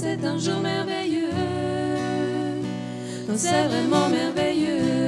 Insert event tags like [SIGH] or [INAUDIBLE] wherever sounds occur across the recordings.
c'est un jour merveilleux. C'est vraiment merveilleux.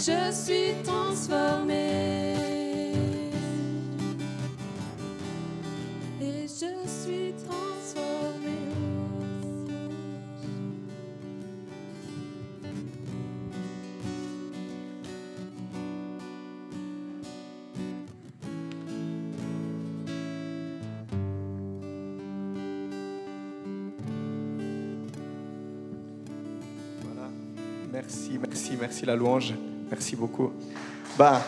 Je suis transformée. Et je suis transformée. Voilà. Merci, merci, merci la louange. Merci beaucoup. Bah.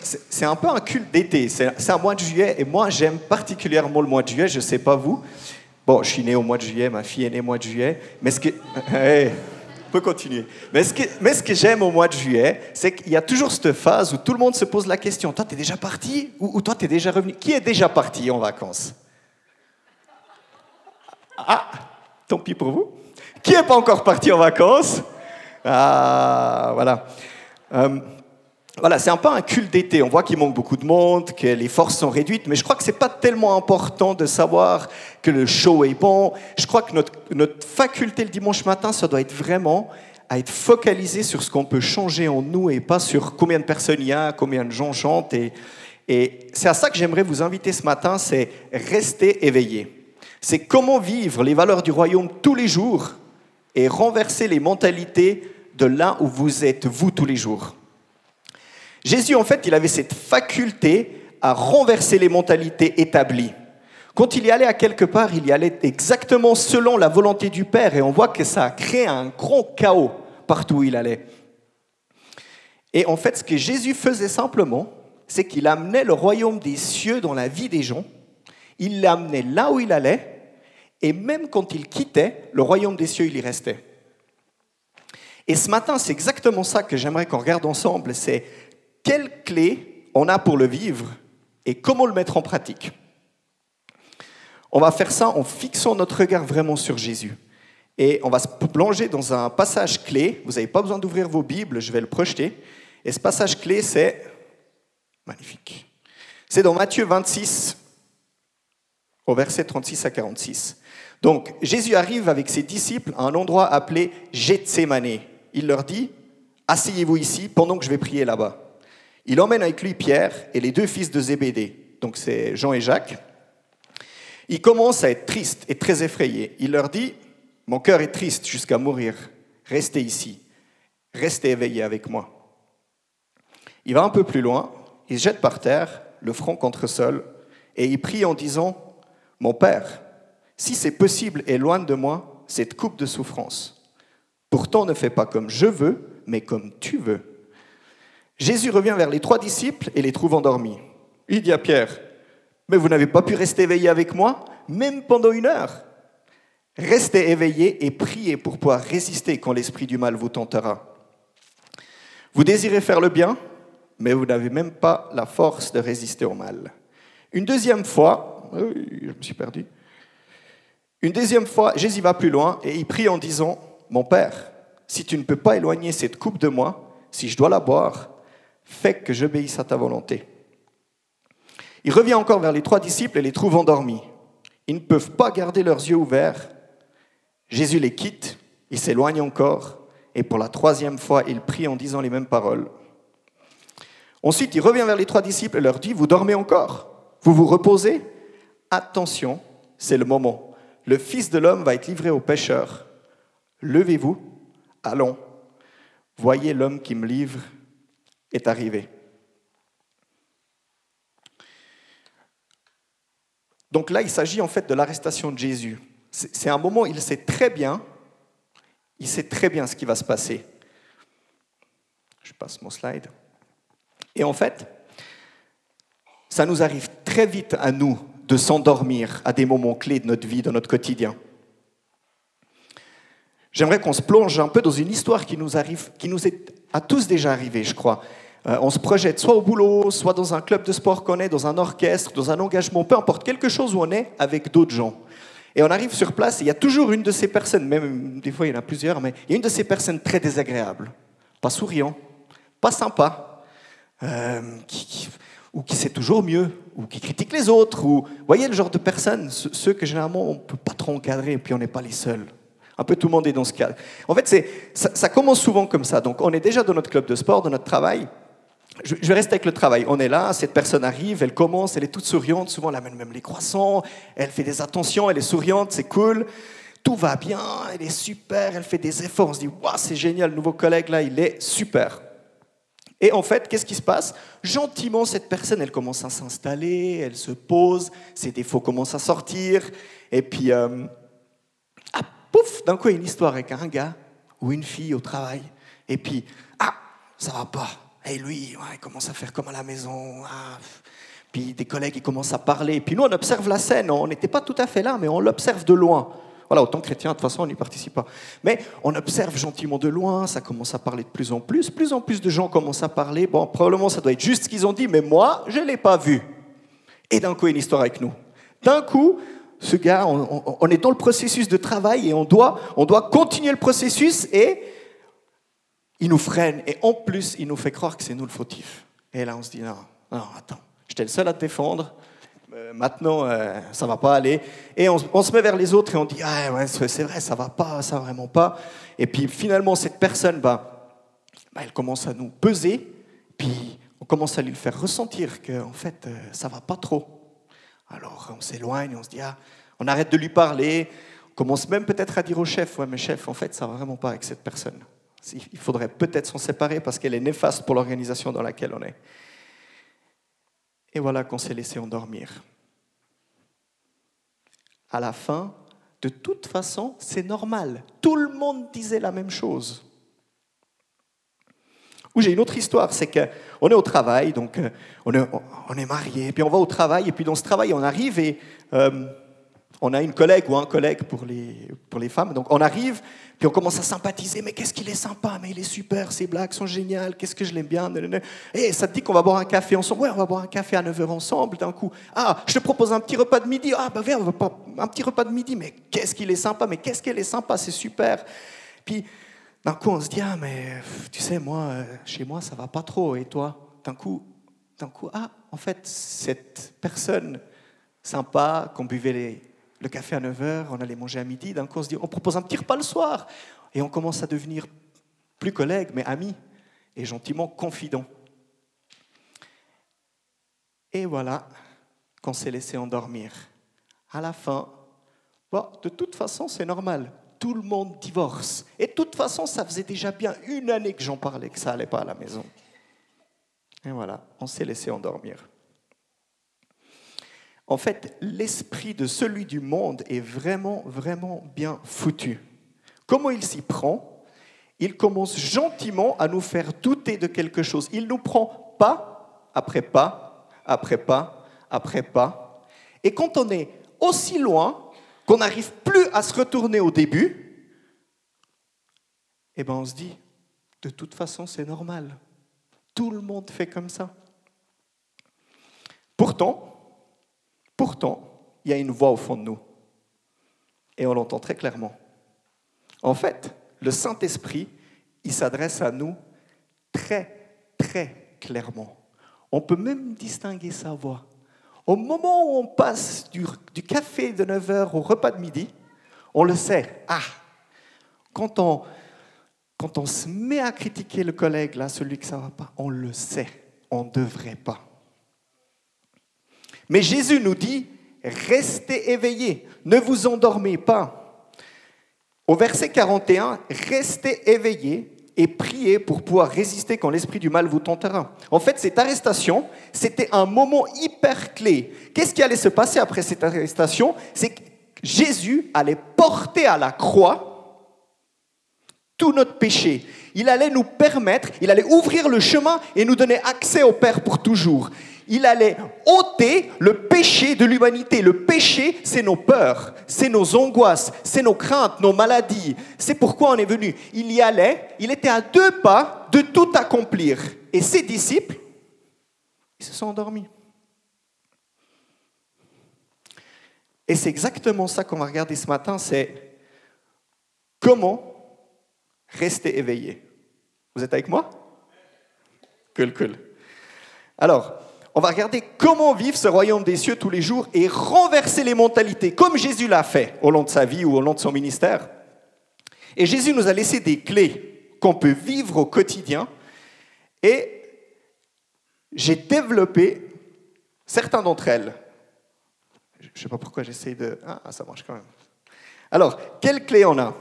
C'est un peu un culte d'été. C'est un mois de juillet et moi j'aime particulièrement le mois de juillet. Je sais pas vous. Bon, je suis né au mois de juillet, ma fille est née au mois de juillet. Mais ce que. [LAUGHS] Hey, on peut continuer. Mais ce que, que j'aime au mois de juillet, c'est qu'il y a toujours cette phase où tout le monde se pose la question Toi, t'es déjà parti ou, ou toi, t'es déjà revenu? Qui est déjà parti en vacances? Ah, tant pis pour vous. Qui n'est pas encore parti en vacances? Ah, voilà. Euh, voilà, c'est un peu un culte d'été. On voit qu'il manque beaucoup de monde, que les forces sont réduites, mais je crois que c'est pas tellement important de savoir que le show est bon. Je crois que notre, faculté le dimanche matin, ça doit être vraiment à être focalisé sur ce qu'on peut changer en nous et pas sur combien de personnes il y a, combien de gens chantent. Et c'est à ça que j'aimerais vous inviter ce matin, c'est rester éveillé. C'est comment vivre les valeurs du royaume tous les jours et renverser les mentalités de là où vous êtes, vous, tous les jours. Jésus, en fait, il avait cette faculté à renverser les mentalités établies. Quand il y allait à quelque part, il y allait exactement selon la volonté du Père et on voit que ça a créé un grand chaos partout où il allait. Et en fait, ce que Jésus faisait simplement, c'est qu'il amenait le royaume des cieux dans la vie des gens, il l'amenait là où il allait, et même quand il quittait, le royaume des cieux, il y restait. Et ce matin, c'est exactement ça que j'aimerais qu'on regarde ensemble, c'est quelles clés on a pour le vivre et comment le mettre en pratique. On va faire ça en fixant notre regard vraiment sur Jésus. Et on va se plonger dans un passage clé. Vous n'avez pas besoin d'ouvrir vos Bibles, je vais le projeter. Et ce passage clé, c'est magnifique. C'est dans Matthieu 26, au verset 36 à 46. Donc, Jésus arrive avec ses disciples à un endroit appelé Gethsemane. Il leur dit, asseyez-vous ici pendant que je vais prier là-bas. Il emmène avec lui Pierre et les deux fils de Zébédée, donc c'est Jean et Jacques. Il commence à être triste et très effrayé. Il leur dit, mon cœur est triste jusqu'à mourir. Restez ici. Restez éveillés avec moi. Il va un peu plus loin. Il se jette par terre, le front contre sol, et il prie en disant, mon Père, si c'est possible, éloigne de moi cette coupe de souffrance. Pourtant, ne fais pas comme je veux, mais comme tu veux. Jésus revient vers les trois disciples et les trouve endormis. Il dit à Pierre, mais vous n'avez pas pu rester éveillé avec moi, même pendant une heure. Restez éveillés et priez pour pouvoir résister quand l'esprit du mal vous tentera. Vous désirez faire le bien, mais vous n'avez même pas la force de résister au mal. Une deuxième fois, je me suis perdu. Une deuxième fois, Jésus va plus loin et il prie en disant, Mon Père, si tu ne peux pas éloigner cette coupe de moi, si je dois la boire, fais que j'obéisse à ta volonté. Il revient encore vers les trois disciples et les trouve endormis. Ils ne peuvent pas garder leurs yeux ouverts. Jésus les quitte, il s'éloigne encore, et pour la troisième fois, il prie en disant les mêmes paroles. Ensuite, il revient vers les trois disciples et leur dit, vous dormez encore? Vous vous reposez? Attention, c'est le moment. Le Fils de l'homme va être livré aux pécheurs. Levez-vous, allons. Voyez l'homme qui me livre est arrivé. Donc là, il s'agit en fait de l'arrestation de Jésus. C'est un moment, il sait très bien, il sait très bien ce qui va se passer. Je passe mon slide. Et en fait, ça nous arrive très vite à nous de s'endormir à des moments clés de notre vie, de notre quotidien. J'aimerais qu'on se plonge un peu dans une histoire qui nous arrive, qui nous est à tous déjà arrivé, je crois. Euh, on se projette soit au boulot, soit dans un club de sport qu'on est, dans un orchestre, dans un engagement, peu importe, quelque chose où on est avec d'autres gens. Et on arrive sur place et il y a toujours une de ces personnes, même des fois il y en a plusieurs, mais il y a une de ces personnes très désagréables, pas souriant, pas sympa, euh, ou qui sait toujours mieux, ou qui critique les autres, ou voyez le genre de personnes, ceux que généralement on ne peut pas trop encadrer et puis on n'est pas les seuls. Un peu tout le monde est dans ce cas. En fait, ça, ça commence souvent comme ça. Donc on est déjà dans notre club de sport, dans notre travail, je vais rester avec le travail. On est là, cette personne arrive, elle commence, elle est toute souriante, souvent elle amène même les croissants, elle fait des attentions, elle est souriante, c'est cool. Tout va bien, elle est super, elle fait des efforts. On se dit, waouh, c'est génial, le nouveau collègue là, il est super. Et en fait, qu'est-ce qui se passe Gentiment, cette personne, elle commence à s'installer, elle se pose, ses défauts commencent à sortir, et puis, euh, ah, pouf, d'un coup, il y a une histoire avec un gars ou une fille au travail, et puis, ah, ça va pas et lui, il commence à faire comme à la maison. Ah, puis des collègues, ils commencent à parler. Puis nous, on observe la scène. On n'était pas tout à fait là, mais on l'observe de loin. Voilà, autant chrétien, de toute façon, on n'y participe pas. Mais on observe gentiment de loin, ça commence à parler de plus en plus. Plus en plus de gens commencent à parler. Bon, probablement, ça doit être juste ce qu'ils ont dit, mais moi, je ne l'ai pas vu. Et d'un coup, une histoire avec nous. D'un coup, ce gars, on, on, est dans le processus de travail et on doit, on doit continuer le processus et il nous freine et en plus, il nous fait croire que c'est nous le fautif. Et là, on se dit, non, non, attends, j'étais le seul à te défendre, euh, maintenant, euh, ça va pas aller. Et on, se met vers les autres et on dit, ah ouais, c'est vrai, ça va pas, ça vraiment pas. Et puis finalement, cette personne, bah, bah, elle commence à nous peser, puis on commence à lui faire ressentir qu'en fait, euh, ça va pas trop. Alors on s'éloigne, on se dit, ah, on arrête de lui parler, on commence même peut-être à dire au chef, ouais, mais chef, en fait, ça va vraiment pas avec cette personne. Il faudrait peut-être s'en séparer parce qu'elle est néfaste pour l'organisation dans laquelle on est. Et voilà qu'on s'est laissé endormir. À la fin, de toute façon, c'est normal. Tout le monde disait la même chose. Ou j'ai une autre histoire, c'est qu'on est au travail, donc euh, on est, on est marié, puis on va au travail, et puis dans ce travail, on arrive et euh, on a une collègue ou un collègue pour les, pour les femmes. Donc on arrive, puis on commence à sympathiser. Mais qu'est-ce qu'il est sympa, mais il est super, ses blagues sont géniales, qu'est-ce que je l'aime bien. Et ça te dit qu'on va boire un café ensemble? Ouais, on va boire un café à 9h ensemble d'un coup. Ah, je te propose un petit repas de midi. Ah, bah viens, on va un petit repas de midi. Mais qu'est-ce qu'il est sympa, mais qu'est-ce qu'elle est sympa, c'est super. Puis d'un coup, on se dit, ah, mais tu sais, moi, euh, chez moi, ça va pas trop. Et toi? D'un coup, d'un coup, ah, en fait, cette personne sympa qu'on buvait les le café à 9h, on allait manger à midi, d'un coup on se dit on propose un petit repas le soir. Et on commence à devenir plus collègues, mais amis, et gentiment confidents. Et voilà qu'on s'est laissé endormir. À la fin, bon, de toute façon c'est normal, tout le monde divorce. Et de toute façon ça faisait déjà bien une année que j'en parlais, que ça n'allait pas à la maison. Et voilà, on s'est laissé endormir. En fait, l'esprit de celui du monde est vraiment, vraiment bien foutu. Comment il s'y prend? Il commence gentiment à nous faire douter de quelque chose. Il nous prend pas après pas, après pas, après pas. Et quand on est aussi loin qu'on n'arrive plus à se retourner au début, eh ben on se dit, de toute façon, c'est normal. Tout le monde fait comme ça. Pourtant, Pourtant, il y a une voix au fond de nous. Et on l'entend très clairement. En fait, le Saint-Esprit, il s'adresse à nous très, très, clairement. On peut même distinguer sa voix. Au moment où on passe du, café de 9h au repas de midi, on le sait. Ah, quand on, quand on se met à critiquer le collègue, là, celui que ça va pas, on le sait. On ne devrait pas. Mais Jésus nous dit, restez éveillés, ne vous endormez pas. Au verset 41, restez éveillés et priez pour pouvoir résister quand l'esprit du mal vous tentera. En fait, cette arrestation, c'était un moment hyper clé. Qu'est-ce qui allait se passer après cette arrestation? C'est que Jésus allait porter à la croix tout notre péché. Il allait nous permettre, il allait ouvrir le chemin et nous donner accès au Père pour toujours. Il allait ôter le péché de l'humanité. Le péché, c'est nos peurs, c'est nos angoisses, c'est nos craintes, nos maladies. C'est pourquoi on est venu. Il y allait, il était à deux pas de tout accomplir. Et ses disciples, ils se sont endormis. Et c'est exactement ça qu'on va regarder ce matin, c'est comment rester éveillé. Vous êtes avec moi? Cool, cool. Alors, on va regarder comment vivre ce royaume des cieux tous les jours et renverser les mentalités, comme Jésus l'a fait au long de sa vie ou au long de son ministère. Et Jésus nous a laissé des clés qu'on peut vivre au quotidien. Et j'ai développé certains d'entre elles. Je ne sais pas pourquoi j'essaye de... Ah, ça marche quand même. Alors, quelles clés on a?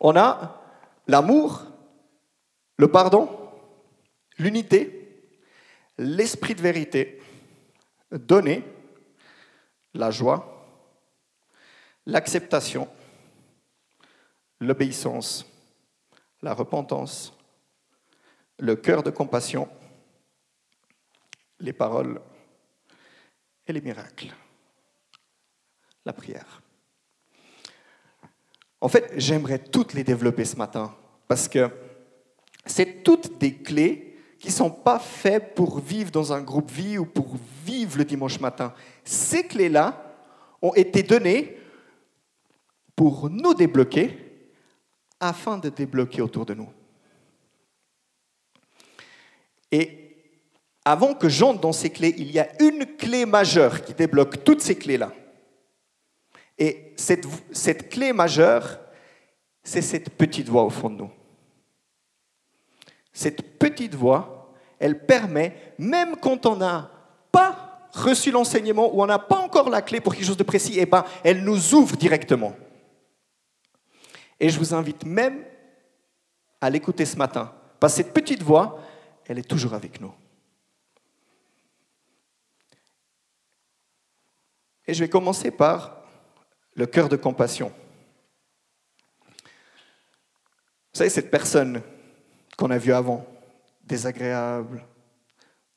On a l'amour, le pardon, l'unité, l'esprit de vérité, donner la joie, l'acceptation, l'obéissance, la repentance, le cœur de compassion, les paroles et les miracles, la prière. En fait, j'aimerais toutes les développer ce matin parce que c'est toutes des clés qui ne sont pas faits pour vivre dans un groupe vie ou pour vivre le dimanche matin. Ces clés-là ont été données pour nous débloquer afin de débloquer autour de nous. Et avant que j'entre dans ces clés, il y a une clé majeure qui débloque toutes ces clés-là. Et cette, cette clé majeure, c'est cette petite voix au fond de nous. Cette petite voix, elle permet, même quand on n'a pas reçu l'enseignement ou on n'a pas encore la clé pour quelque chose de précis, eh ben, elle nous ouvre directement. Et je vous invite même à l'écouter ce matin. Parce que cette petite voix, elle est toujours avec nous. Et je vais commencer par le cœur de compassion. Vous savez, cette personne qu'on a vu avant, désagréable,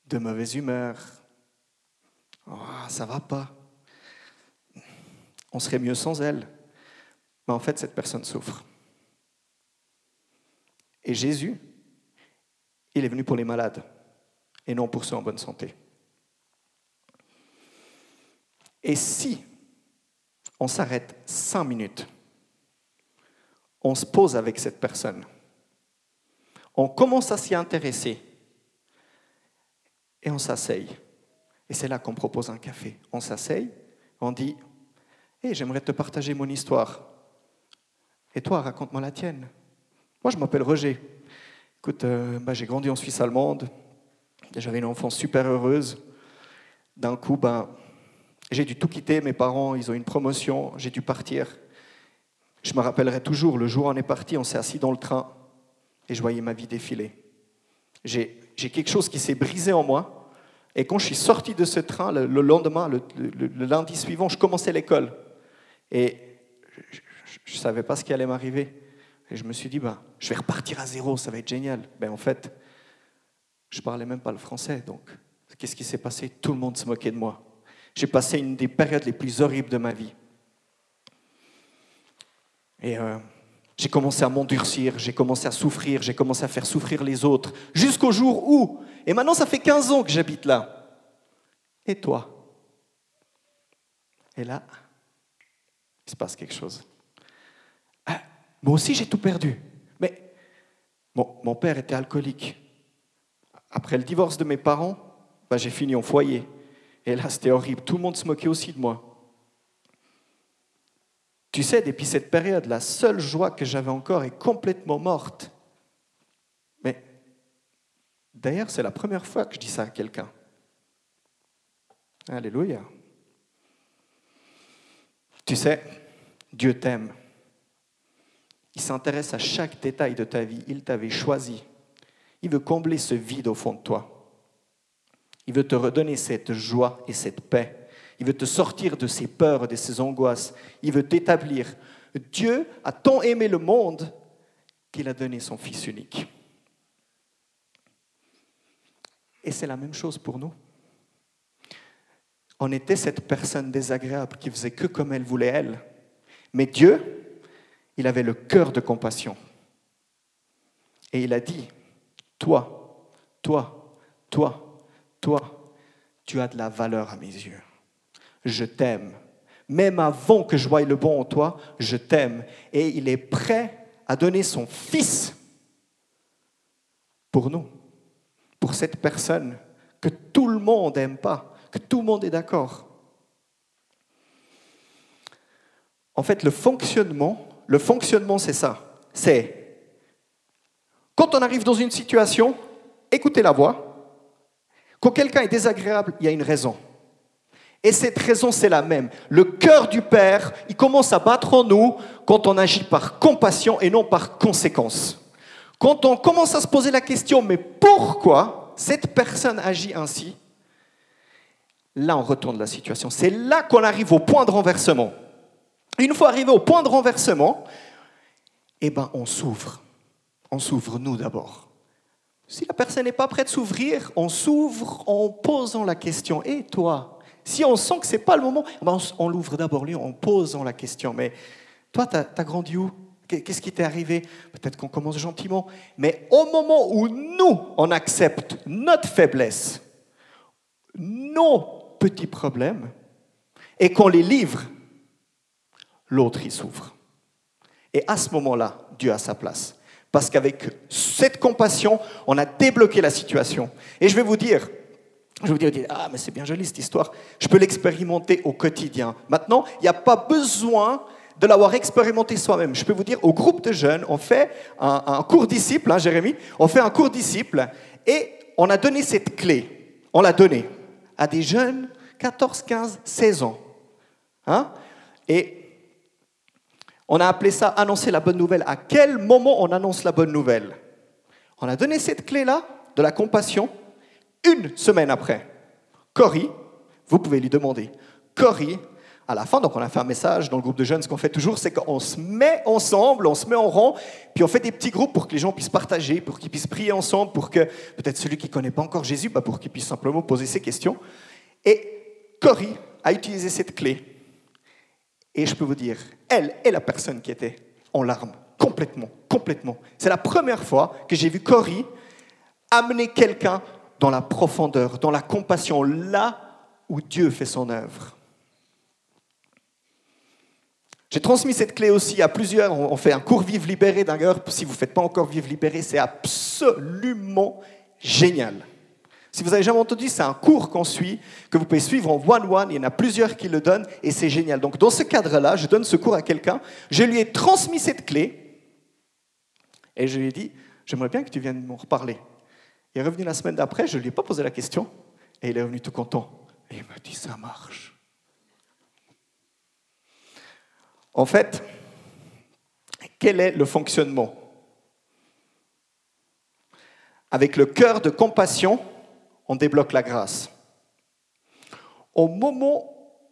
de mauvaise humeur. Oh, ça va pas. On serait mieux sans elle. Mais en fait, cette personne souffre. Et Jésus, il est venu pour les malades et non pour ceux en bonne santé. Et si on s'arrête cinq minutes, on se pose avec cette personne, on commence à s'y intéresser et on s'asseye. Et c'est là qu'on propose un café. On s'asseye, on dit hey, J'aimerais te partager mon histoire. Et toi, raconte-moi la tienne. Moi, je m'appelle Roger. Écoute, euh, bah, j'ai grandi en Suisse allemande. J'avais une enfance super heureuse. D'un coup, ben, j'ai dû tout quitter. Mes parents, ils ont une promotion. J'ai dû partir. Je me rappellerai toujours, le jour où on est parti, on s'est assis dans le train et je voyais ma vie défiler. J'ai quelque chose qui s'est brisé en moi. Et quand je suis sorti de ce train, le, lendemain, le, lundi suivant, je commençais l'école. Et je ne savais pas ce qui allait m'arriver. Et je me suis dit, ben, je vais repartir à zéro, ça va être génial. Ben, en fait, je ne parlais même pas le français. Donc, qu'est-ce qui s'est passé? Tout le monde se moquait de moi. J'ai passé une des périodes les plus horribles de ma vie. Et euh, j'ai commencé à m'endurcir, j'ai commencé à souffrir, j'ai commencé à faire souffrir les autres, jusqu'au jour où, et maintenant ça fait 15 ans que j'habite là, et toi? Et là, il se passe quelque chose. Ah, moi aussi j'ai tout perdu. Mais mon père était alcoolique. Après le divorce de mes parents, bah, j'ai fini en foyer. Et là, c'était horrible. Tout le monde se moquait aussi de moi. Tu sais, depuis cette période, la seule joie que j'avais encore est complètement morte. Mais d'ailleurs, c'est la première fois que je dis ça à quelqu'un. Alléluia. Tu sais, Dieu t'aime. Il s'intéresse à chaque détail de ta vie. Il t'avait choisi. Il veut combler ce vide au fond de toi. Il veut te redonner cette joie et cette paix. Il veut te sortir de ces peurs, de ces angoisses. Il veut t'établir. Dieu a tant aimé le monde qu'il a donné son Fils unique. Et c'est la même chose pour nous. On était cette personne désagréable qui faisait que comme elle voulait elle. Mais Dieu, il avait le cœur de compassion. Et il a dit, toi, toi, toi, toi, tu as de la valeur à mes yeux. Je t'aime. Même avant que je voie le bon en toi, je t'aime. Et il est prêt à donner son Fils pour nous, pour cette personne que tout le monde n'aime pas que tout le monde est d'accord. En fait, le fonctionnement, le fonctionnement, c'est ça. C'est quand on arrive dans une situation, écoutez la voix. Quand quelqu'un est désagréable, il y a une raison. Et cette raison, c'est la même. Le cœur du Père, il commence à battre en nous quand on agit par compassion et non par conséquence. Quand on commence à se poser la question, mais pourquoi cette personne agit ainsi? Là, on retourne la situation. C'est là qu'on arrive au point de renversement. Une fois arrivé au point de renversement, eh ben, on s'ouvre. On s'ouvre nous d'abord. Si la personne n'est pas prête à s'ouvrir, on s'ouvre en posant la question. Et toi Si on sent que ce n'est pas le moment, eh ben, on, l'ouvre d'abord lui en posant la question. Mais toi, tu as, grandi où? Qu'est-ce qui t'est arrivé? Peut-être qu'on commence gentiment. Mais au moment où nous, on accepte notre faiblesse, nos petits problèmes et qu'on les livre, l'autre il s'ouvre. Et à ce moment-là, Dieu a sa place. Parce qu'avec cette compassion, on a débloqué la situation. Et je vais vous dire, je vous dire, ah mais c'est bien joli cette histoire, je peux l'expérimenter au quotidien. Maintenant, il n'y a pas besoin de l'avoir expérimenté soi-même. Je peux vous dire, au groupe de jeunes, on fait un, cours disciple, hein, Jérémy, on fait un cours disciple et on a donné cette clé. On l'a donnée à des jeunes 14, 15, 16 ans. Hein Et on a appelé ça annoncer la bonne nouvelle. À quel moment on annonce la bonne nouvelle? On a donné cette clé-là de la compassion une semaine après. Cory, vous pouvez lui demander, Cory, à la fin, donc on a fait un message dans le groupe de jeunes, ce qu'on fait toujours, c'est qu'on se met ensemble, on se met en rang, puis on fait des petits groupes pour que les gens puissent partager, pour qu'ils puissent prier ensemble, pour que peut-être celui qui ne connaît pas encore Jésus, bah pour qu'il puisse simplement poser ses questions. Et Cory a utilisé cette clé. Et je peux vous dire, elle est la personne qui était en larmes, complètement, complètement. C'est la première fois que j'ai vu Cory amener quelqu'un dans la profondeur, dans la compassion, là où Dieu fait son œuvre. J'ai transmis cette clé aussi à plusieurs. On fait un cours Vive Libéré d'ailleurs. Si vous ne faites pas encore Vive Libéré, c'est absolument génial. Si vous avez jamais entendu, c'est un cours qu'on suit, que vous pouvez suivre en one-one. Il y en a plusieurs qui le donnent et c'est génial. Donc, dans ce cadre-là, je donne ce cours à quelqu'un. Je lui ai transmis cette clé et je lui ai dit J'aimerais bien que tu viennes m'en reparler. Il est revenu la semaine d'après, je ne lui ai pas posé la question et il est revenu tout content. Il m'a dit Ça marche. En fait, quel est le fonctionnement? Avec le cœur de compassion, on débloque la grâce. Au moment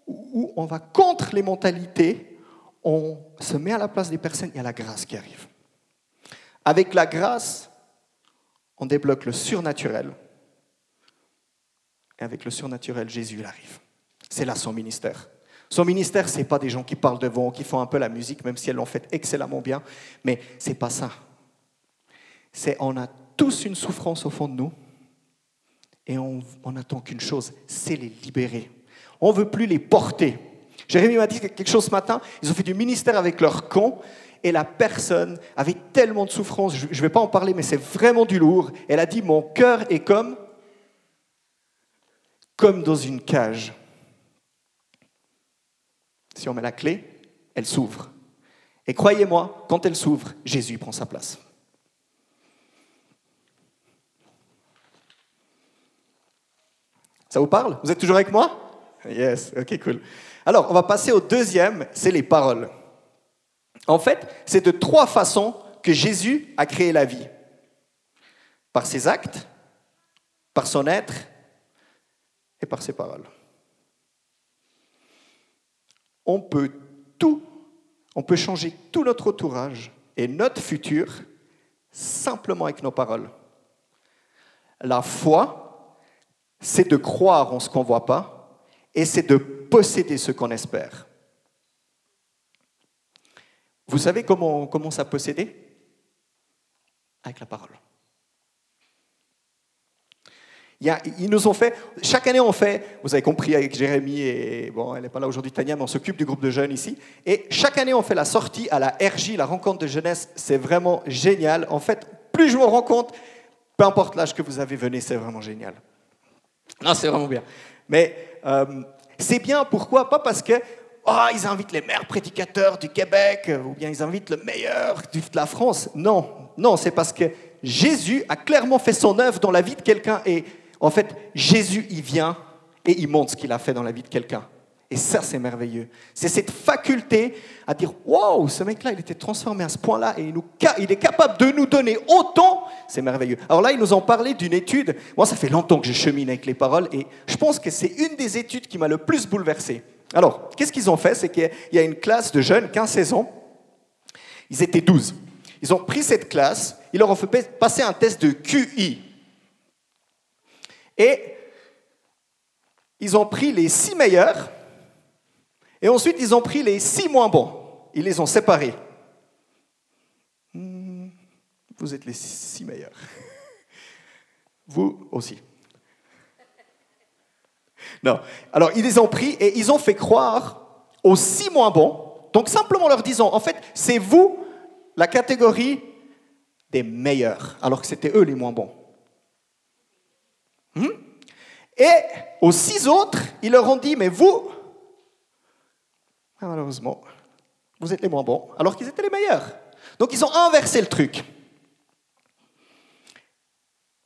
où on va contre les mentalités, on se met à la place des personnes, il y a la grâce qui arrive. Avec la grâce, on débloque le surnaturel. Et avec le surnaturel, Jésus arrive. C'est là son ministère. Son ministère, ce n'est pas des gens qui parlent devant, qui font un peu la musique, même si elles l'ont fait excellemment bien, mais ce n'est pas ça. C'est on a tous une souffrance au fond de nous et on, n'attend qu'une chose, c'est les libérer. On ne veut plus les porter. Jérémie m'a dit quelque chose ce matin, ils ont fait du ministère avec leur con Et la personne avait tellement de souffrance, je ne vais pas en parler, mais c'est vraiment du lourd. Elle a dit, mon cœur est comme, comme dans une cage. Si on met la clé, elle s'ouvre. Et croyez-moi, quand elle s'ouvre, Jésus prend sa place. Ça vous parle? Vous êtes toujours avec moi? Yes, ok, cool. Alors, on va passer au deuxième, c'est les paroles. En fait, c'est de trois façons que Jésus a créé la vie. Par ses actes, par son être et par ses paroles. On peut tout, on peut changer tout notre entourage et notre futur simplement avec nos paroles. La foi, c'est de croire en ce qu'on ne voit pas et c'est de posséder ce qu'on espère. Vous savez comment on commence à posséder Avec la parole. ils nous ont fait, chaque année on fait, vous avez compris avec Jérémy et, bon, elle n'est pas là aujourd'hui, Tania, mais on s'occupe du groupe de jeunes ici. Et chaque année on fait la sortie à la RJ, la rencontre de jeunesse. C'est vraiment génial. En fait, plus je me rends compte, peu importe l'âge que vous avez, venez, c'est vraiment génial. Non, c'est vraiment bien. Mais euh, c'est bien, pourquoi? Pas parce que oh, ils invitent les meilleurs prédicateurs du Québec, ou bien ils invitent le meilleur de la France. Non, non, c'est parce que Jésus a clairement fait son œuvre dans la vie de quelqu'un et en fait, Jésus, il vient et il montre ce qu'il a fait dans la vie de quelqu'un. Et ça, c'est merveilleux. C'est cette faculté à dire Waouh, ce mec-là, il était transformé à ce point-là et il est capable de nous donner autant. C'est merveilleux. Alors là, ils nous ont parlé d'une étude. Moi, ça fait longtemps que je chemine avec les paroles et je pense que c'est une des études qui m'a le plus bouleversé. Alors, qu'est-ce qu'ils ont fait? C'est qu'il y a une classe de jeunes, 15-16 ans. Ils étaient 12. Ils ont pris cette classe, ils leur ont fait passer un test de QI. Et ils ont pris les six meilleurs, et ensuite ils ont pris les six moins bons. Ils les ont séparés. Hmm, vous êtes les six meilleurs. [LAUGHS] Vous aussi. Non. Alors, ils les ont pris et ils ont fait croire aux six moins bons. Donc, simplement leur disant, en fait, c'est vous la catégorie des meilleurs, alors que c'était eux les moins bons. Hmm? Et aux six autres, ils leur ont dit, mais vous, malheureusement, vous êtes les moins bons, alors qu'ils étaient les meilleurs. Donc ils ont inversé le truc.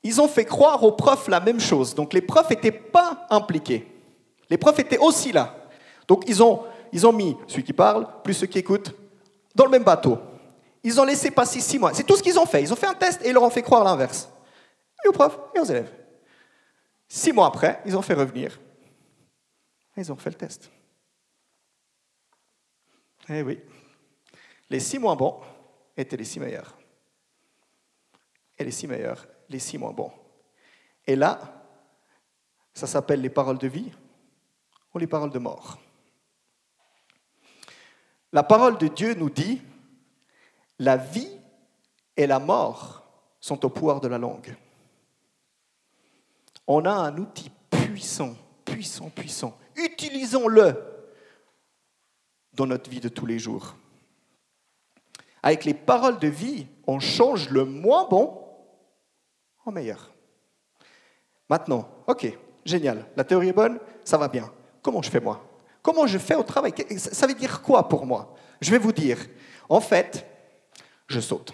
Ils ont fait croire aux profs la même chose. Donc les profs n'étaient pas impliqués. Les profs étaient aussi là. Donc ils ont, ils ont mis celui qui parle, plus ceux qui écoutent, dans le même bateau. Ils ont laissé passer six mois. C'est tout ce qu'ils ont fait. Ils ont fait un test et ils leur ont fait croire l'inverse. Et aux profs et aux élèves. Six mois après, ils ont fait revenir. Et ils ont fait le test. Eh oui. Les six moins bons étaient les six meilleurs. Et les six meilleurs, les six moins bons. Et là, ça s'appelle les paroles de vie ou les paroles de mort. La parole de Dieu nous dit, la vie et la mort sont au pouvoir de la langue on a un outil puissant, puissant, puissant. Utilisons-le dans notre vie de tous les jours. Avec les paroles de vie, on change le moins bon en meilleur. Maintenant, ok, génial, la théorie est bonne, ça va bien. Comment je fais moi? Comment je fais au travail? Ça veut dire quoi pour moi? Je vais vous dire. En fait, je saute.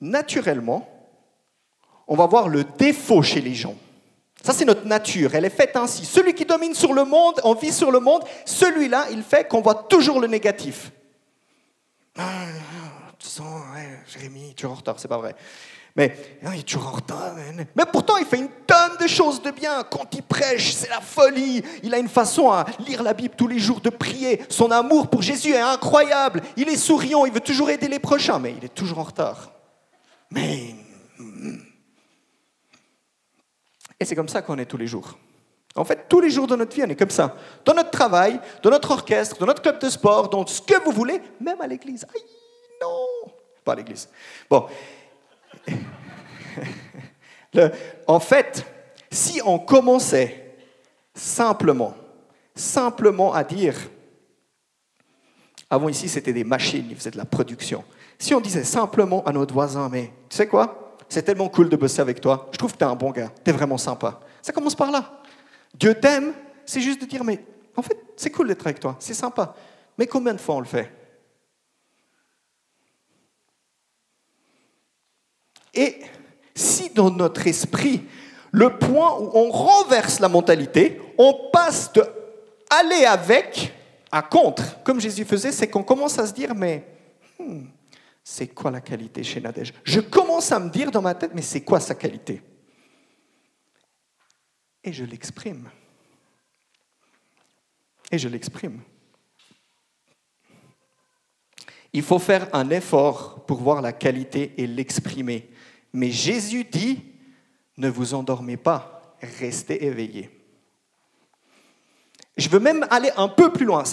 Naturellement, on va voir le défaut chez les gens. Ça, c'est notre nature. Elle est faite ainsi. Celui qui domine sur le monde, on vit sur le monde, celui-là, il fait qu'on voit toujours le négatif. Tu sens, Jérémy, tu es en retard, c'est pas vrai. Mais il est toujours en retard. Mais pourtant, il fait une tonne de choses de bien. Quand il prêche, c'est la folie. Il a une façon à lire la Bible tous les jours, de prier. Son amour pour Jésus est incroyable. Il est souriant, il veut toujours aider les prochains, mais il est toujours en retard. Mais hmm, et c'est comme ça qu'on est tous les jours. En fait, tous les jours de notre vie, on est comme ça. Dans notre travail, dans notre orchestre, dans notre club de sport, dans ce que vous voulez, même à l'église. Aïe, non Pas l'église. Bon. [LAUGHS] en fait, si on commençait simplement, simplement à dire Avant ici, c'était des machines, ils faisaient de la production. Si on disait simplement à notre voisin, mais tu sais quoi? C'est tellement cool de bosser avec toi. Je trouve que tu un bon gars. Tu vraiment sympa. Ça commence par là. Dieu t'aime, c'est juste de dire, mais en fait, c'est cool d'être avec toi. C'est sympa. Mais combien de fois on le fait? Et si dans notre esprit, le point où on renverse la mentalité, on passe de aller avec à contre, comme Jésus faisait, c'est qu'on commence à se dire, mais hmm, c'est quoi la qualité chez Nadège? Je commence à me dire dans ma tête, mais c'est quoi sa qualité? Et je l'exprime. Et je l'exprime. Il faut faire un effort pour voir la qualité et l'exprimer. Mais Jésus dit, ne vous endormez pas, restez éveillés. Je veux même aller un peu plus loin.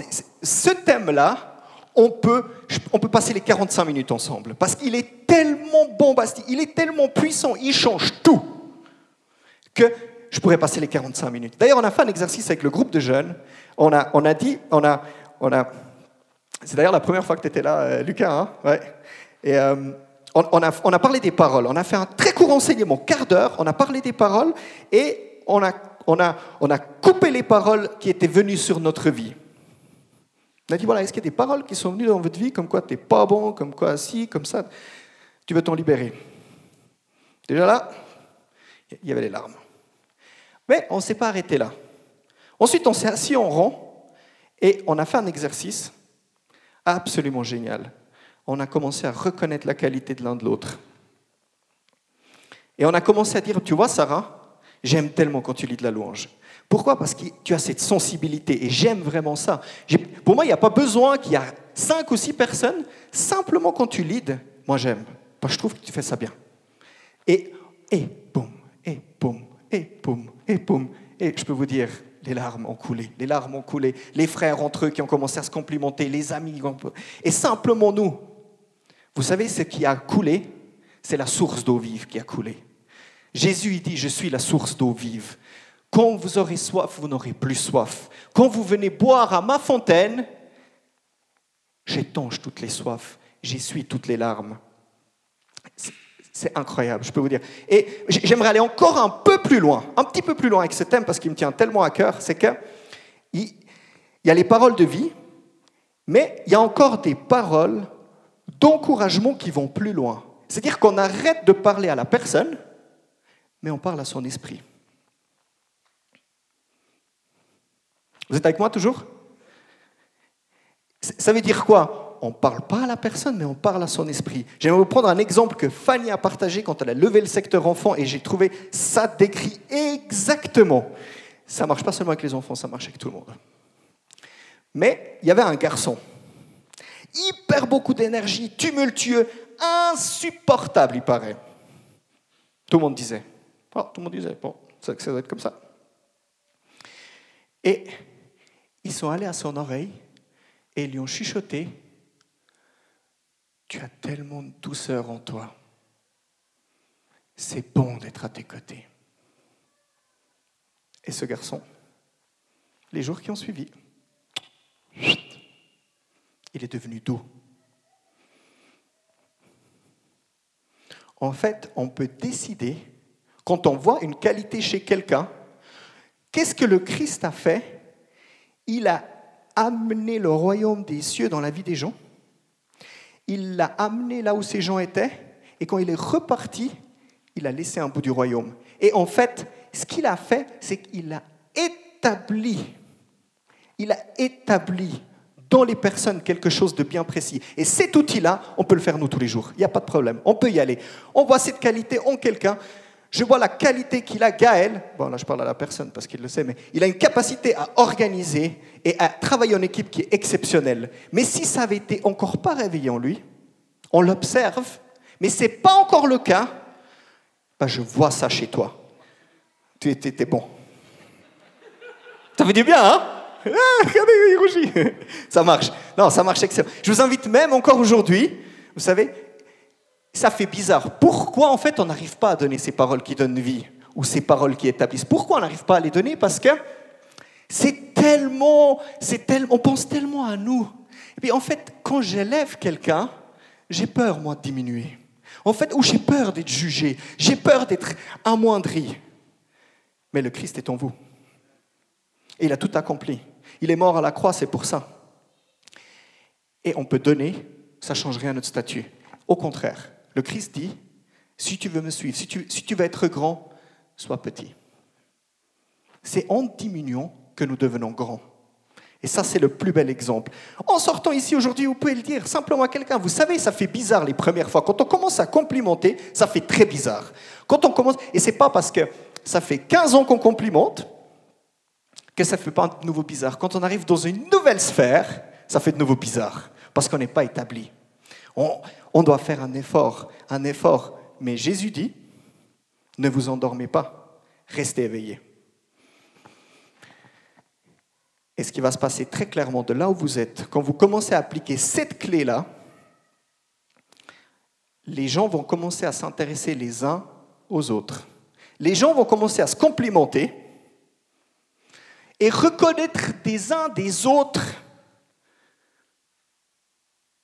Ce thème-là, on peut, on peut passer les 45 minutes ensemble, parce qu'il est tellement bombastique, il est tellement puissant, il change tout, que je pourrais passer les 45 minutes. D'ailleurs, on a fait un exercice avec le groupe de jeunes. On a, on a dit, on a, on a, c'est d'ailleurs la première fois que tu étais là, euh, Lucas, hein ouais. Et euh, on, a, parlé des paroles. On a fait un très court enseignement, quart d'heure. On a parlé des paroles et on a, coupé les paroles qui étaient venues sur notre vie. On a dit, voilà, est-ce qu'il y a des paroles qui sont venues dans votre vie, comme quoi tu n'es pas bon, comme quoi si, comme ça, tu veux t'en libérer Déjà là, il y avait les larmes. Mais on ne s'est pas arrêté là. Ensuite, on s'est assis en rang et on a fait un exercice absolument génial. On a commencé à reconnaître la qualité de l'un de l'autre. Et on a commencé à dire, tu vois Sarah, j'aime tellement quand tu lis de la louange. Pourquoi? Parce que tu as cette sensibilité et j'aime vraiment ça. Pour moi, il n'y a pas besoin qu'il y a cinq ou six personnes. Simplement quand tu lides, moi j'aime. Parce que je trouve que tu fais ça bien. Et, et boum, et boum, et boum, et boum. Et je peux vous dire, les larmes ont coulé. Les larmes ont coulé. Les frères entre eux qui ont commencé à se complimenter, les amis. Et simplement nous. Vous savez, ce qui a coulé, c'est la source d'eau vive qui a coulé. Jésus, il dit, je suis la source d'eau vive. Quand vous aurez soif, vous n'aurez plus soif. Quand vous venez boire à ma fontaine, j'étanche toutes les soifs, j'essuie toutes les larmes. C'est incroyable, je peux vous dire. Et j'aimerais aller encore un peu plus loin, un petit peu plus loin avec ce thème parce qu'il me tient tellement à cœur. C'est qu'il y a les paroles de vie, mais il y a encore des paroles d'encouragement qui vont plus loin. C'est-à-dire qu'on arrête de parler à la personne, mais on parle à son esprit. Vous êtes avec moi toujours? Ça veut dire quoi? On ne parle pas à la personne, mais on parle à son esprit. J'aimerais vous prendre un exemple que Fanny a partagé quand elle a levé le secteur enfant et j'ai trouvé ça décrit exactement. Ça marche pas seulement avec les enfants, ça marche avec tout le monde. Mais il y avait un garçon, hyper beaucoup d'énergie, tumultueux, insupportable, il paraît. Tout le monde disait. Oh, tout le monde disait, bon, ça doit être comme ça. Et ils sont allés à son oreille et lui ont chuchoté, tu as tellement de douceur en toi. C'est bon d'être à tes côtés. Et ce garçon, les jours qui ont suivi, il est devenu doux. En fait, on peut décider, quand on voit une qualité chez quelqu'un, qu'est-ce que le Christ a fait? Il a amené le royaume des cieux dans la vie des gens. Il l'a amené là où ces gens étaient. Et quand il est reparti, il a laissé un bout du royaume. Et en fait, ce qu'il a fait, c'est qu'il a établi, il a établi dans les personnes quelque chose de bien précis. Et cet outil-là, on peut le faire nous tous les jours. Il n'y a pas de problème. On peut y aller. On voit cette qualité en quelqu'un. Je vois la qualité qu'il a, Gaël. Bon, là, je parle à la personne parce qu'il le sait, mais il a une capacité à organiser et à travailler en équipe qui est exceptionnelle. Mais si ça avait été encore pas réveillé en lui, on l'observe, mais ce n'est pas encore le cas, ben, je vois ça chez toi. Tu étais bon. Ça fait du bien, hein? Ah, Regardez, il rougit. [LAUGHS] Ça marche. Non, ça marche excellent. Je vous invite même encore aujourd'hui, vous savez, ça fait bizarre. Pourquoi en fait on n'arrive pas à donner ces paroles qui donnent vie ou ces paroles qui établissent? Pourquoi on n'arrive pas à les donner? Parce que c'est tellement, c'est tellement, on pense tellement à nous. Et puis en fait, quand j'élève quelqu'un, j'ai peur, moi, de diminuer. En fait, ou j'ai peur d'être jugé, j'ai peur d'être amoindri. Mais le Christ est en vous. Et il a tout accompli. Il est mort à la croix, c'est pour ça. Et on peut donner, ça ne change rien à notre statut. Au contraire, le Christ dit, si tu veux me suivre, si tu, veux être grand, sois petit. C'est en diminuant que nous devenons grands. Et ça, c'est le plus bel exemple. En sortant ici aujourd'hui, vous pouvez le dire simplement à quelqu'un. Vous savez, ça fait bizarre les premières fois. Quand on commence à complimenter, ça fait très bizarre. Quand on commence, et c'est pas parce que ça fait 15 ans qu'on complimente que ça ne fait pas de nouveau bizarre. Quand on arrive dans une nouvelle sphère, ça fait de nouveau bizarre parce qu'on n'est pas établi. On, on doit faire un effort, un effort. Mais Jésus dit, ne vous endormez pas, restez éveillés. Et ce qui va se passer très clairement de là où vous êtes, quand vous commencez à appliquer cette clé-là, les gens vont commencer à s'intéresser les uns aux autres. Les gens vont commencer à se complimenter et reconnaître des uns des autres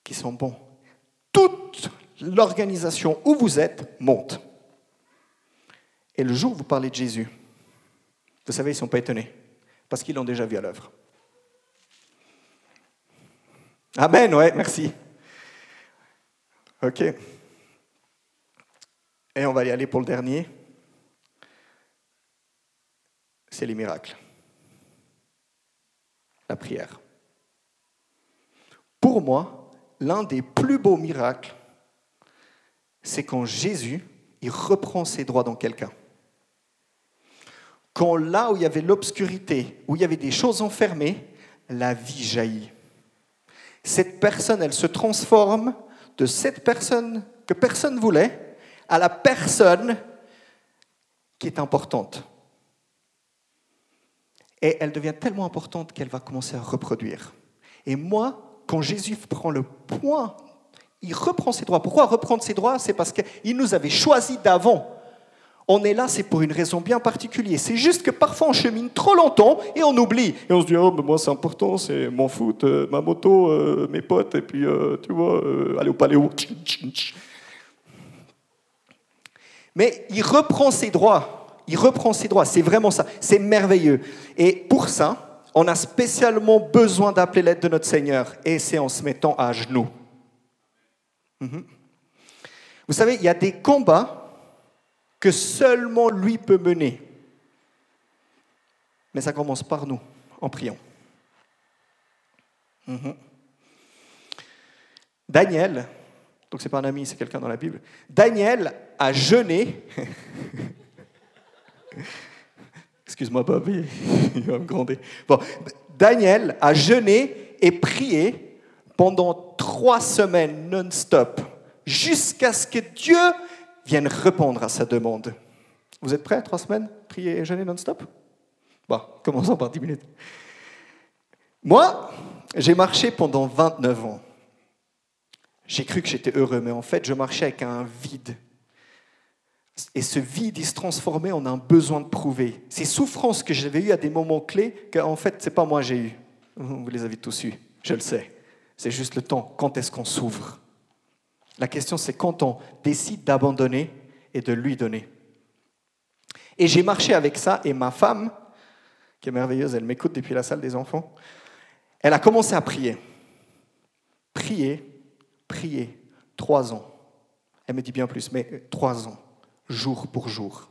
qui sont bons. Toute l'organisation où vous êtes monte. Et le jour où vous parlez de Jésus, vous savez, ils ne sont pas étonnés, parce qu'ils l'ont déjà vu à l'œuvre. Amen, ouais, merci. OK. Et on va y aller pour le dernier. C'est les miracles. Prière. Pour moi, l'un des plus beaux miracles, c'est quand Jésus, il reprend ses droits dans quelqu'un. Quand là où il y avait l'obscurité, où il y avait des choses enfermées, la vie jaillit cette personne, elle se transforme de cette personne que personne voulait à la personne qui est importante. Et elle devient tellement importante qu'elle va commencer à reproduire. Et moi, quand Jésus prend le point, il reprend ses droits. Pourquoi reprendre ses droits? C'est parce qu'il nous avait choisis d'avant on est là, c'est pour une raison bien particulière. C'est juste que parfois on chemine trop longtemps et on oublie. Et on se dit, oh, mais moi c'est important, c'est mon foot, euh, ma moto, euh, mes potes, et puis, euh, tu vois, aller au paléo. [LAUGHS] Mais il reprend ses droits. Il reprend ses droits. C'est vraiment ça. C'est merveilleux. Et pour ça, on a spécialement besoin d'appeler l'aide de notre Seigneur. Et c'est en se mettant à genoux. Mhm. Vous savez, il y a des combats que seulement lui peut mener. Mais ça commence par nous, en priant. Mhm. Daniel, donc c'est pas un ami, c'est quelqu'un dans la Bible. Daniel a jeûné. [LAUGHS] [LAUGHS] Excuse-moi, Bob, [LAUGHS] il va me gronder. Bon, Daniel a jeûné et prié pendant trois semaines non-stop, jusqu'à ce que Dieu viennent répondre à sa demande. Vous êtes prêts, trois semaines, prier et jeûner non-stop? Bon, commençons par dix minutes. Moi, j'ai marché pendant 29 ans. J'ai cru que j'étais heureux, mais en fait, je marchais avec un vide. Et ce vide, il se transformait en un besoin de prouver. Ces souffrances que j'avais eues à des moments clés, qu'en fait, ce n'est pas moi j'ai eu. Vous les avez tous eues, je le sais. C'est juste le temps. Quand est-ce qu'on s'ouvre? La question, c'est quand on décide d'abandonner et de lui donner. Et j'ai marché avec ça, et ma femme, qui est merveilleuse, elle m'écoute depuis la salle des enfants, elle a commencé à prier. Prier, prier, trois ans. Elle me dit bien plus, mais trois ans, jour pour jour.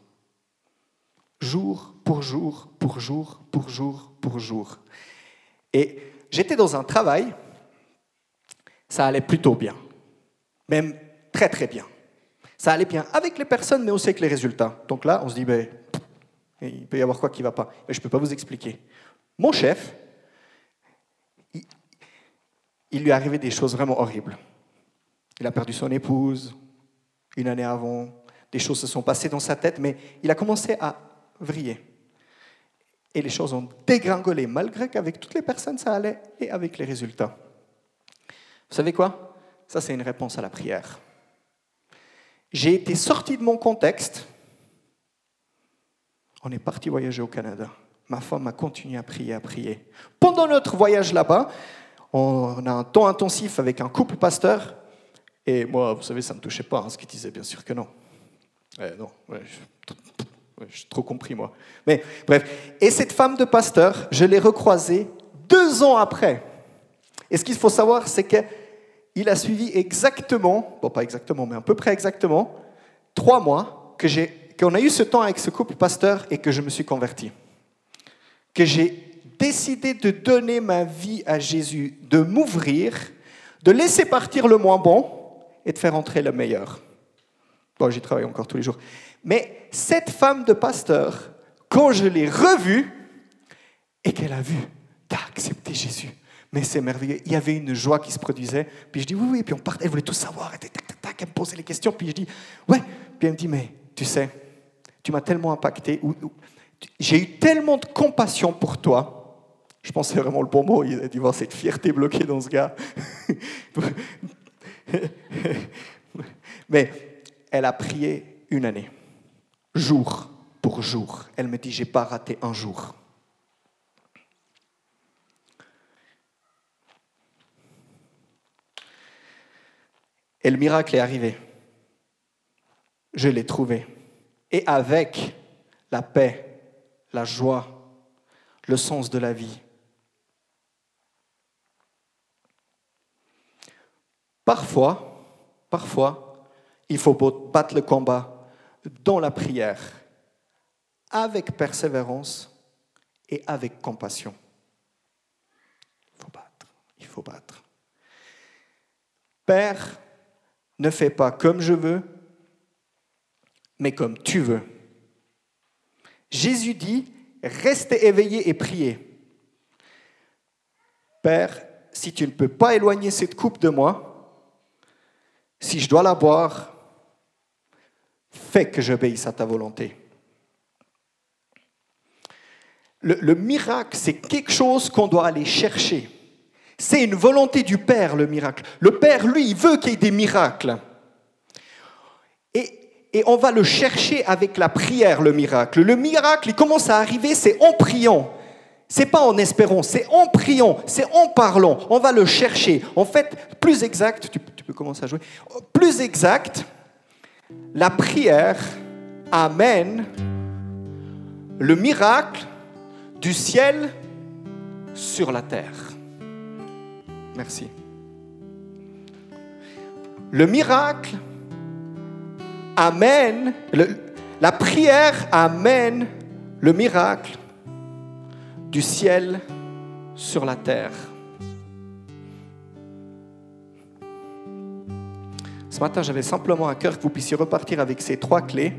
Jour pour jour, pour jour, pour jour, pour jour. Et j'étais dans un travail, ça allait plutôt bien même très très bien. Ça allait bien avec les personnes, mais aussi avec les résultats. Donc là, on se dit, ben, il peut y avoir quoi qui ne va pas. Mais je ne peux pas vous expliquer. Mon chef, il, il lui arrivé des choses vraiment horribles. Il a perdu son épouse une année avant. Des choses se sont passées dans sa tête, mais il a commencé à vriller. Et les choses ont dégringolé, malgré qu'avec toutes les personnes, ça allait, et avec les résultats. Vous savez quoi? Ça, c'est une réponse à la prière. J'ai été sorti de mon contexte. On est parti voyager au Canada. Ma femme a continué à prier, à prier. Pendant notre voyage là-bas, on a un temps intensif avec un couple pasteur. Et moi, vous savez, ça ne me touchait pas, hein, ce qu'il disait, bien sûr que non. Non, ouais, je, je trop compris, moi. Mais bref, et cette femme de pasteur, je l'ai recroisée deux ans après. Et ce qu'il faut savoir, c'est qu'il a suivi exactement, bon pas exactement, mais à peu près exactement, trois mois que j'ai, qu'on a eu ce temps avec ce couple pasteur et que je me suis converti. Que j'ai décidé de donner ma vie à Jésus, de m'ouvrir, de laisser partir le moins bon et de faire entrer le meilleur. J'y travaille encore tous les jours. Mais cette femme de pasteur, quand je l'ai revue et qu'elle a vu, t'as accepté Jésus. Mais c'est merveilleux. Il y avait une joie qui se produisait. Puis je dis oui, oui. Puis on partait. Elle voulait tout savoir. Elle, tac, tac, tac, elle me posait les questions. Puis je dis ouais. Puis elle me dit mais tu sais, tu m'as tellement impacté. J'ai eu tellement de compassion pour toi. Je c'est vraiment le bon mot. Il a dû voir cette fierté bloquée dans ce gars. [LAUGHS] Mais elle a prié une année, jour pour jour. Elle me dit, j'ai pas raté un jour. Et le miracle est arrivé. Je l'ai trouvé. Et avec la paix, la joie, le sens de la vie. Parfois, parfois, il faut battre le combat dans la prière, avec persévérance et avec compassion. Il faut battre, il faut battre. Père, ne fais pas comme je veux, mais comme tu veux. Jésus dit, restez éveillés et priez. Père, si tu ne peux pas éloigner cette coupe de moi, si je dois la boire, fais que j'obéisse à ta volonté. Le, le miracle, c'est quelque chose qu'on doit aller chercher. C'est une volonté du Père, le miracle. Le Père, lui, il veut qu'il y ait des miracles. Et, et, on va le chercher avec la prière, le miracle. Le miracle, il commence à arriver, c'est en priant. C'est pas en espérant, c'est en priant, c'est en parlant. On va le chercher. En fait, plus exact, tu peux commencer à jouer. Plus exact, la prière amène le miracle du ciel sur la terre. Merci. Le miracle amène, la prière amène le miracle du ciel sur la terre. Matin, j'avais simplement à cœur que vous puissiez repartir avec ces trois clés.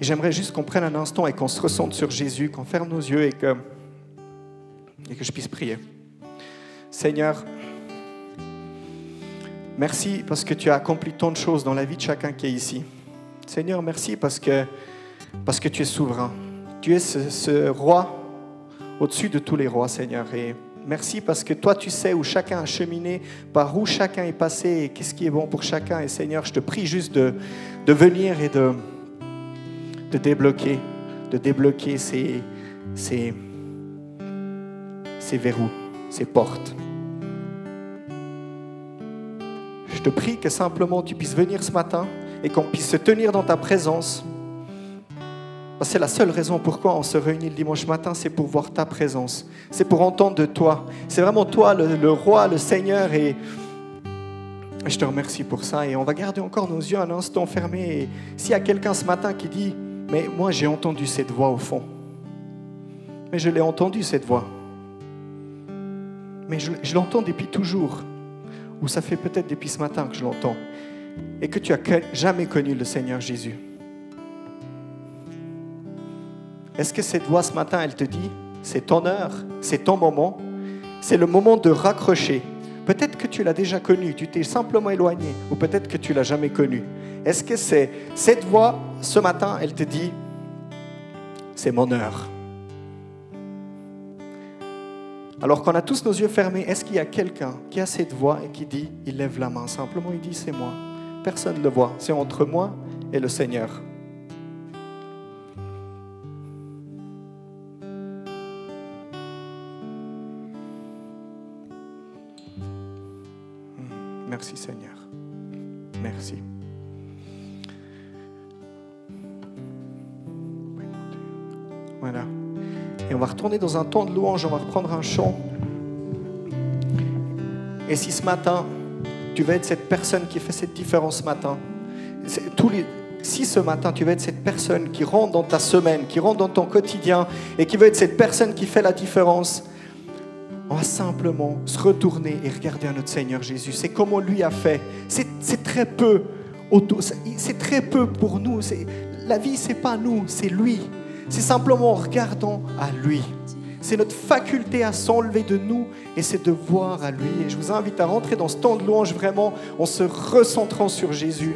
Et j'aimerais juste qu'on prenne un instant et qu'on se ressente sur Jésus, qu'on ferme nos yeux et que, et que je puisse prier. Seigneur, merci parce que tu as accompli tant de choses dans la vie de chacun qui est ici. Seigneur, merci parce que, parce que tu es souverain. Tu es ce, ce roi au-dessus de tous les rois, Seigneur. Et merci parce que toi, tu sais où chacun a cheminé, par où chacun est passé et qu'est-ce qui est bon pour chacun. Et Seigneur, je te prie juste de, venir et de, débloquer, de débloquer ces verrous, ces portes. Je te prie que simplement tu puisses venir ce matin et qu'on puisse se tenir dans ta présence. C'est la seule raison pourquoi on se réunit le dimanche matin, c'est pour voir ta présence. C'est pour entendre de toi. C'est vraiment toi, le, roi, le Seigneur. Et je te remercie pour ça. Et on va garder encore nos yeux un instant fermés. S'il y a quelqu'un ce matin qui dit, mais moi j'ai entendu cette voix au fond. Mais je l'ai entendu cette voix. Mais je, je l'entends depuis toujours ou ça fait peut-être depuis ce matin que je l'entends, et que tu as jamais connu le Seigneur Jésus. Est-ce que cette voix ce matin, elle te dit, c'est ton heure, c'est ton moment, c'est le moment de raccrocher. Peut-être que tu l'as déjà connu, tu t'es simplement éloigné, ou peut-être que tu l'as jamais connu. Est-ce que c'est cette voix ce matin, elle te dit, c'est mon heure? Alors qu'on a tous nos yeux fermés, est-ce qu'il y a quelqu'un qui a cette voix et qui dit, il lève la main simplement, il dit, c'est moi. Personne ne le voit, c'est entre moi et le Seigneur. Merci Seigneur. Merci. Voilà. Et on va retourner dans un temps de louange, on va reprendre un chant. Et si ce matin, tu veux être cette personne qui fait cette différence ce matin, si ce matin tu veux être cette personne qui rentre dans ta semaine, qui rentre dans ton quotidien et qui veut être cette personne qui fait la différence, on va simplement se retourner et regarder à notre Seigneur Jésus. C'est comme on lui a fait. C'est très peu c'est- très peu pour nous. La vie, c'est pas nous, c'est lui. C'est simplement en regardant à lui. C'est notre faculté à s'enlever de nous et c'est de voir à lui. Et je vous invite à rentrer dans ce temps de louange vraiment en se recentrant sur Jésus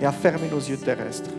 et à fermer nos yeux terrestres.